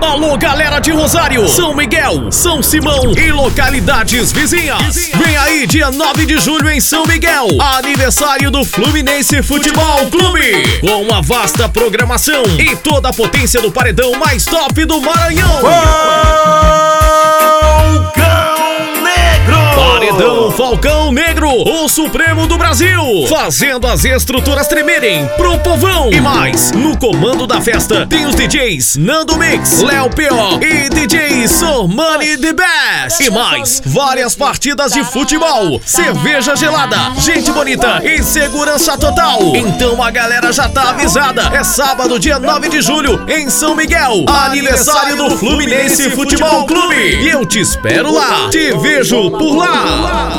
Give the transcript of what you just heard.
Alô, galera de Rosário, São Miguel, São Simão e localidades vizinhas. Vem aí, dia 9 de julho em São Miguel, aniversário do Fluminense Futebol Clube. Com uma vasta programação e toda a potência do paredão mais top do Maranhão. Paredão Falcão Negro, o Supremo do Brasil, fazendo as estruturas tremerem pro povão. E mais, no comando da festa tem os DJs Nando Mix, Léo P.O. e Sormani The Best. E mais, várias partidas de futebol, cerveja gelada, gente bonita e segurança total. Então a galera já tá avisada. É sábado, dia 9 de julho, em São Miguel, aniversário do Fluminense Futebol Clube. E eu te espero lá. Te vejo por lá.